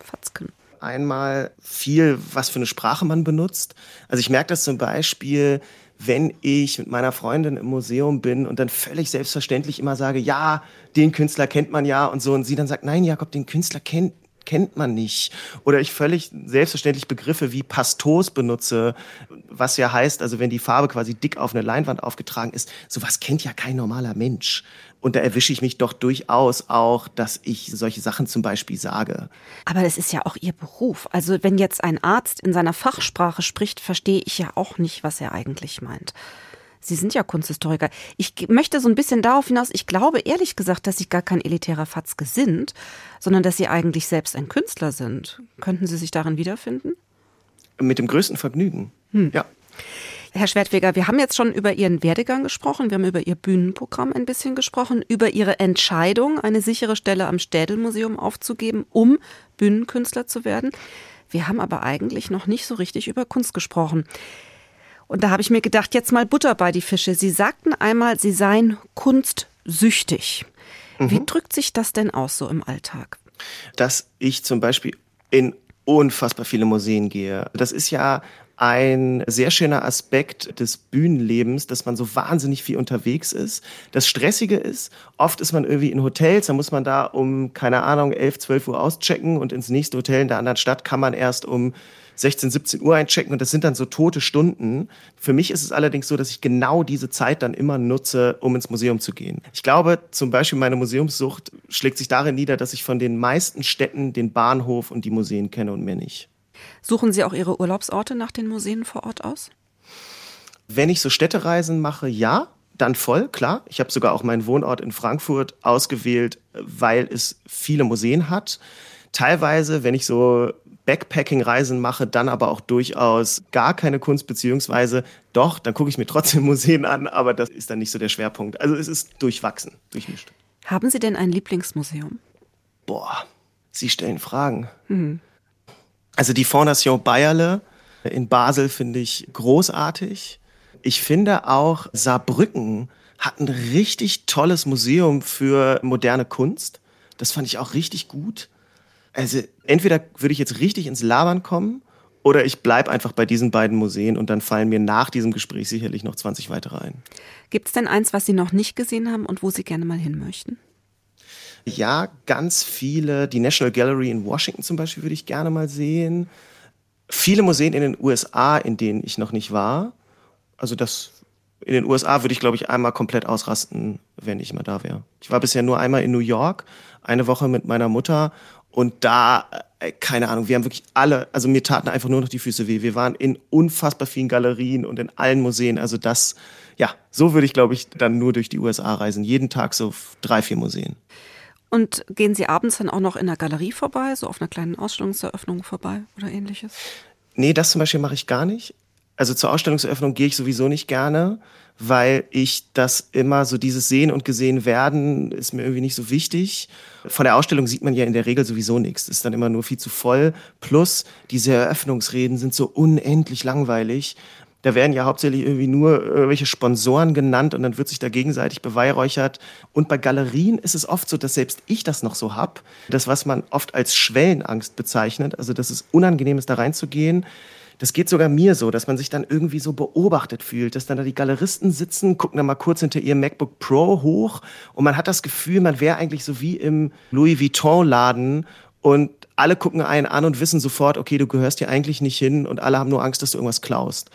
Fatzken? Einmal viel, was für eine Sprache man benutzt. Also ich merke das zum Beispiel, wenn ich mit meiner Freundin im Museum bin und dann völlig selbstverständlich immer sage, ja, den Künstler kennt man ja und so, und sie dann sagt, nein, Jakob, den Künstler kennt kennt man nicht. Oder ich völlig selbstverständlich Begriffe wie Pastos benutze, was ja heißt, also wenn die Farbe quasi dick auf eine Leinwand aufgetragen ist, sowas kennt ja kein normaler Mensch. Und da erwische ich mich doch durchaus auch, dass ich solche Sachen zum Beispiel sage. Aber das ist ja auch Ihr Beruf. Also wenn jetzt ein Arzt in seiner Fachsprache spricht, verstehe ich ja auch nicht, was er eigentlich meint. Sie sind ja Kunsthistoriker. Ich möchte so ein bisschen darauf hinaus, ich glaube ehrlich gesagt, dass Sie gar kein elitärer Fatzke sind, sondern dass Sie eigentlich selbst ein Künstler sind. Könnten Sie sich darin wiederfinden? Mit dem größten Vergnügen. Hm. Ja. Herr Schwertweger, wir haben jetzt schon über Ihren Werdegang gesprochen, wir haben über Ihr Bühnenprogramm ein bisschen gesprochen, über Ihre Entscheidung, eine sichere Stelle am Städelmuseum aufzugeben, um Bühnenkünstler zu werden. Wir haben aber eigentlich noch nicht so richtig über Kunst gesprochen. Und da habe ich mir gedacht, jetzt mal Butter bei die Fische. Sie sagten einmal, Sie seien kunstsüchtig. Mhm. Wie drückt sich das denn aus so im Alltag? Dass ich zum Beispiel in unfassbar viele Museen gehe. Das ist ja ein sehr schöner Aspekt des Bühnenlebens, dass man so wahnsinnig viel unterwegs ist. Das Stressige ist, oft ist man irgendwie in Hotels, da muss man da um, keine Ahnung, 11, 12 Uhr auschecken und ins nächste Hotel in der anderen Stadt kann man erst um 16, 17 Uhr einchecken und das sind dann so tote Stunden. Für mich ist es allerdings so, dass ich genau diese Zeit dann immer nutze, um ins Museum zu gehen. Ich glaube, zum Beispiel meine Museumssucht schlägt sich darin nieder, dass ich von den meisten Städten den Bahnhof und die Museen kenne und mehr nicht. Suchen Sie auch Ihre Urlaubsorte nach den Museen vor Ort aus? Wenn ich so Städtereisen mache, ja, dann voll, klar. Ich habe sogar auch meinen Wohnort in Frankfurt ausgewählt, weil es viele Museen hat. Teilweise, wenn ich so Backpacking-Reisen mache, dann aber auch durchaus gar keine Kunst, beziehungsweise doch, dann gucke ich mir trotzdem Museen an, aber das ist dann nicht so der Schwerpunkt. Also es ist durchwachsen, durchmischt. Haben Sie denn ein Lieblingsmuseum? Boah, Sie stellen Fragen. Mhm. Also die Fondation Bayerle in Basel finde ich großartig. Ich finde auch Saarbrücken hat ein richtig tolles Museum für moderne Kunst. Das fand ich auch richtig gut. Also entweder würde ich jetzt richtig ins Labern kommen oder ich bleibe einfach bei diesen beiden Museen und dann fallen mir nach diesem Gespräch sicherlich noch 20 weitere ein. Gibt es denn eins, was Sie noch nicht gesehen haben und wo Sie gerne mal hin möchten? Ja, ganz viele. Die National Gallery in Washington zum Beispiel würde ich gerne mal sehen. Viele Museen in den USA, in denen ich noch nicht war. Also das in den USA würde ich, glaube ich, einmal komplett ausrasten, wenn ich mal da wäre. Ich war bisher nur einmal in New York, eine Woche mit meiner Mutter und da, äh, keine Ahnung, wir haben wirklich alle, also mir taten einfach nur noch die Füße weh. Wir waren in unfassbar vielen Galerien und in allen Museen. Also das, ja, so würde ich, glaube ich, dann nur durch die USA reisen. Jeden Tag so drei, vier Museen. Und gehen Sie abends dann auch noch in der Galerie vorbei, so auf einer kleinen Ausstellungseröffnung vorbei oder ähnliches? Nee, das zum Beispiel mache ich gar nicht. Also zur Ausstellungseröffnung gehe ich sowieso nicht gerne, weil ich das immer so dieses Sehen und gesehen werden ist mir irgendwie nicht so wichtig. Von der Ausstellung sieht man ja in der Regel sowieso nichts. Ist dann immer nur viel zu voll. Plus diese Eröffnungsreden sind so unendlich langweilig. Da werden ja hauptsächlich irgendwie nur irgendwelche Sponsoren genannt und dann wird sich da gegenseitig beweihräuchert. Und bei Galerien ist es oft so, dass selbst ich das noch so hab. Das, was man oft als Schwellenangst bezeichnet, also dass es unangenehm ist, da reinzugehen. Das geht sogar mir so, dass man sich dann irgendwie so beobachtet fühlt, dass dann da die Galeristen sitzen, gucken dann mal kurz hinter ihrem MacBook Pro hoch und man hat das Gefühl, man wäre eigentlich so wie im Louis Vuitton Laden und alle gucken einen an und wissen sofort, okay, du gehörst hier eigentlich nicht hin und alle haben nur Angst, dass du irgendwas klaust.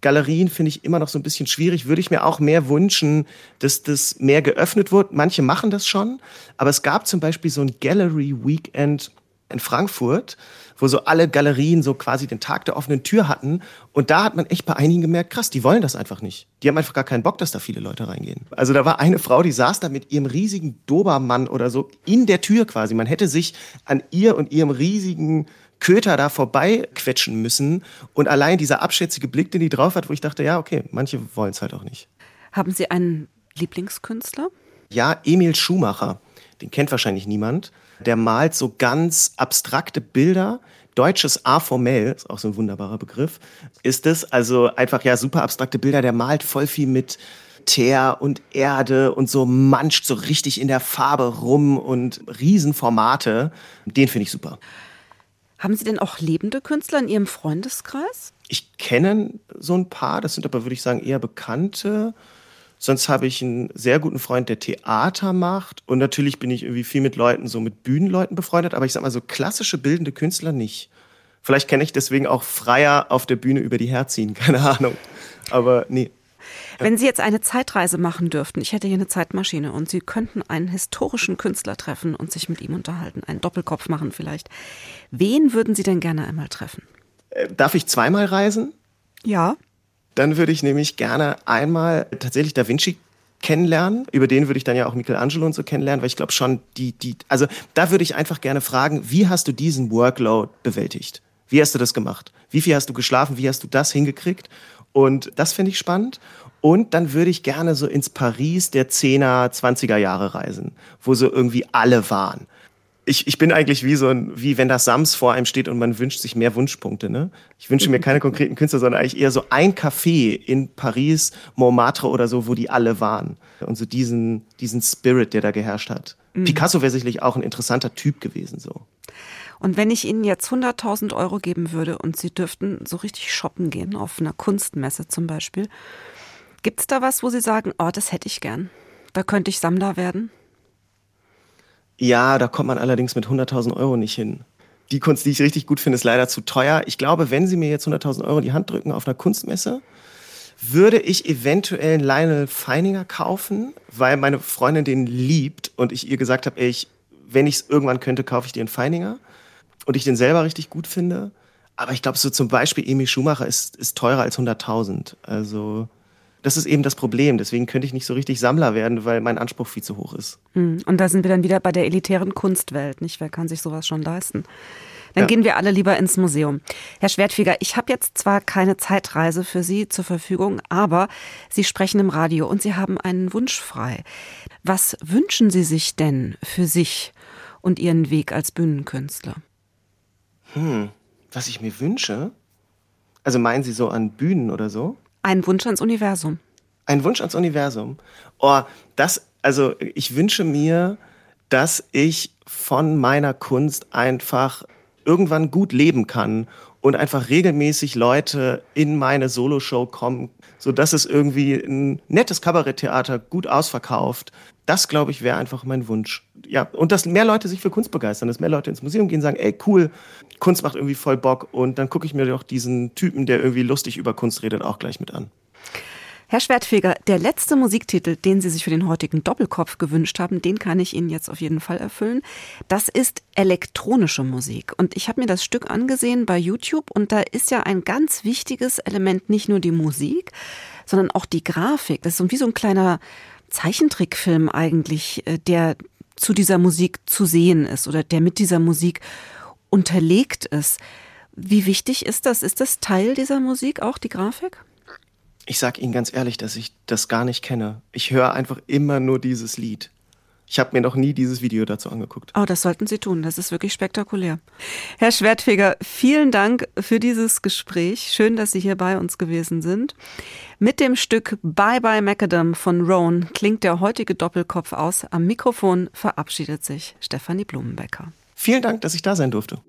Galerien finde ich immer noch so ein bisschen schwierig. Würde ich mir auch mehr wünschen, dass das mehr geöffnet wird. Manche machen das schon, aber es gab zum Beispiel so ein Gallery Weekend in Frankfurt, wo so alle Galerien so quasi den Tag der offenen Tür hatten. Und da hat man echt bei einigen gemerkt, krass, die wollen das einfach nicht. Die haben einfach gar keinen Bock, dass da viele Leute reingehen. Also da war eine Frau, die saß da mit ihrem riesigen Dobermann oder so in der Tür quasi. Man hätte sich an ihr und ihrem riesigen Köter da vorbei quetschen müssen. Und allein dieser abschätzige Blick, den die drauf hat, wo ich dachte, ja, okay, manche wollen es halt auch nicht. Haben Sie einen Lieblingskünstler? Ja, Emil Schumacher. Den kennt wahrscheinlich niemand. Der malt so ganz abstrakte Bilder. Deutsches A formell, ist auch so ein wunderbarer Begriff, ist es. Also einfach ja super abstrakte Bilder. Der malt voll viel mit Teer und Erde und so manscht so richtig in der Farbe rum und Riesenformate. Den finde ich super. Haben Sie denn auch lebende Künstler in Ihrem Freundeskreis? Ich kenne so ein paar, das sind aber, würde ich sagen, eher Bekannte. Sonst habe ich einen sehr guten Freund, der Theater macht. Und natürlich bin ich irgendwie viel mit Leuten, so mit Bühnenleuten befreundet. Aber ich sag mal, so klassische bildende Künstler nicht. Vielleicht kenne ich deswegen auch freier auf der Bühne über die herziehen. Keine Ahnung. Aber nee. Wenn Sie jetzt eine Zeitreise machen dürften, ich hätte hier eine Zeitmaschine und Sie könnten einen historischen Künstler treffen und sich mit ihm unterhalten, einen Doppelkopf machen vielleicht. Wen würden Sie denn gerne einmal treffen? Äh, darf ich zweimal reisen? Ja. Dann würde ich nämlich gerne einmal tatsächlich Da Vinci kennenlernen. Über den würde ich dann ja auch Michelangelo und so kennenlernen, weil ich glaube schon, die, die, also da würde ich einfach gerne fragen, wie hast du diesen Workload bewältigt? Wie hast du das gemacht? Wie viel hast du geschlafen? Wie hast du das hingekriegt? Und das finde ich spannend. Und dann würde ich gerne so ins Paris der 10er, 20er Jahre reisen, wo so irgendwie alle waren ich, ich bin eigentlich wie so ein, wie wenn das Sams vor einem steht und man wünscht sich mehr Wunschpunkte. Ne? Ich wünsche mir keine konkreten Künstler, sondern eigentlich eher so ein Café in Paris, Montmartre oder so, wo die alle waren. Und so diesen, diesen Spirit, der da geherrscht hat. Mhm. Picasso wäre sicherlich auch ein interessanter Typ gewesen so. Und wenn ich Ihnen jetzt 100.000 Euro geben würde und Sie dürften so richtig shoppen gehen, auf einer Kunstmesse zum Beispiel, gibt es da was, wo Sie sagen, oh, das hätte ich gern? Da könnte ich Sammler werden? Ja, da kommt man allerdings mit 100.000 Euro nicht hin. die Kunst, die ich richtig gut finde, ist leider zu teuer. Ich glaube, wenn Sie mir jetzt 100.000 Euro in die Hand drücken auf einer Kunstmesse, würde ich eventuell einen Lionel Feininger kaufen, weil meine Freundin den liebt und ich ihr gesagt habe, ey, ich, wenn ich es irgendwann könnte, kaufe ich dir einen Feininger und ich den selber richtig gut finde. Aber ich glaube, so zum Beispiel Emil Schumacher ist, ist teurer als 100.000. Also das ist eben das Problem. Deswegen könnte ich nicht so richtig Sammler werden, weil mein Anspruch viel zu hoch ist. Hm, und da sind wir dann wieder bei der elitären Kunstwelt, nicht? Wer kann sich sowas schon leisten? Dann ja. gehen wir alle lieber ins Museum. Herr Schwertfeger, ich habe jetzt zwar keine Zeitreise für Sie zur Verfügung, aber Sie sprechen im Radio und Sie haben einen Wunsch frei. Was wünschen Sie sich denn für sich und Ihren Weg als Bühnenkünstler? Hm, was ich mir wünsche? Also meinen Sie so an Bühnen oder so? Ein Wunsch ans Universum. Ein Wunsch ans Universum. Oh, das, also ich wünsche mir, dass ich von meiner Kunst einfach irgendwann gut leben kann und einfach regelmäßig Leute in meine Soloshow kommen, so dass es irgendwie ein nettes Kabaretttheater gut ausverkauft. Das, glaube ich, wäre einfach mein Wunsch. Ja, und dass mehr Leute sich für Kunst begeistern, dass mehr Leute ins Museum gehen und sagen, ey, cool, Kunst macht irgendwie voll Bock und dann gucke ich mir doch diesen Typen, der irgendwie lustig über Kunst redet, auch gleich mit an. Herr Schwertfeger, der letzte Musiktitel, den Sie sich für den heutigen Doppelkopf gewünscht haben, den kann ich Ihnen jetzt auf jeden Fall erfüllen. Das ist elektronische Musik. Und ich habe mir das Stück angesehen bei YouTube und da ist ja ein ganz wichtiges Element nicht nur die Musik, sondern auch die Grafik. Das ist wie so ein kleiner Zeichentrickfilm eigentlich, äh, der zu dieser Musik zu sehen ist oder der mit dieser Musik unterlegt ist. Wie wichtig ist das? Ist das Teil dieser Musik auch, die Grafik? Ich sag Ihnen ganz ehrlich, dass ich das gar nicht kenne. Ich höre einfach immer nur dieses Lied. Ich habe mir noch nie dieses Video dazu angeguckt. Oh, das sollten Sie tun. Das ist wirklich spektakulär. Herr Schwertfeger, vielen Dank für dieses Gespräch. Schön, dass Sie hier bei uns gewesen sind. Mit dem Stück Bye Bye Macadam von Roan klingt der heutige Doppelkopf aus. Am Mikrofon verabschiedet sich Stefanie Blumenbecker. Vielen Dank, dass ich da sein durfte.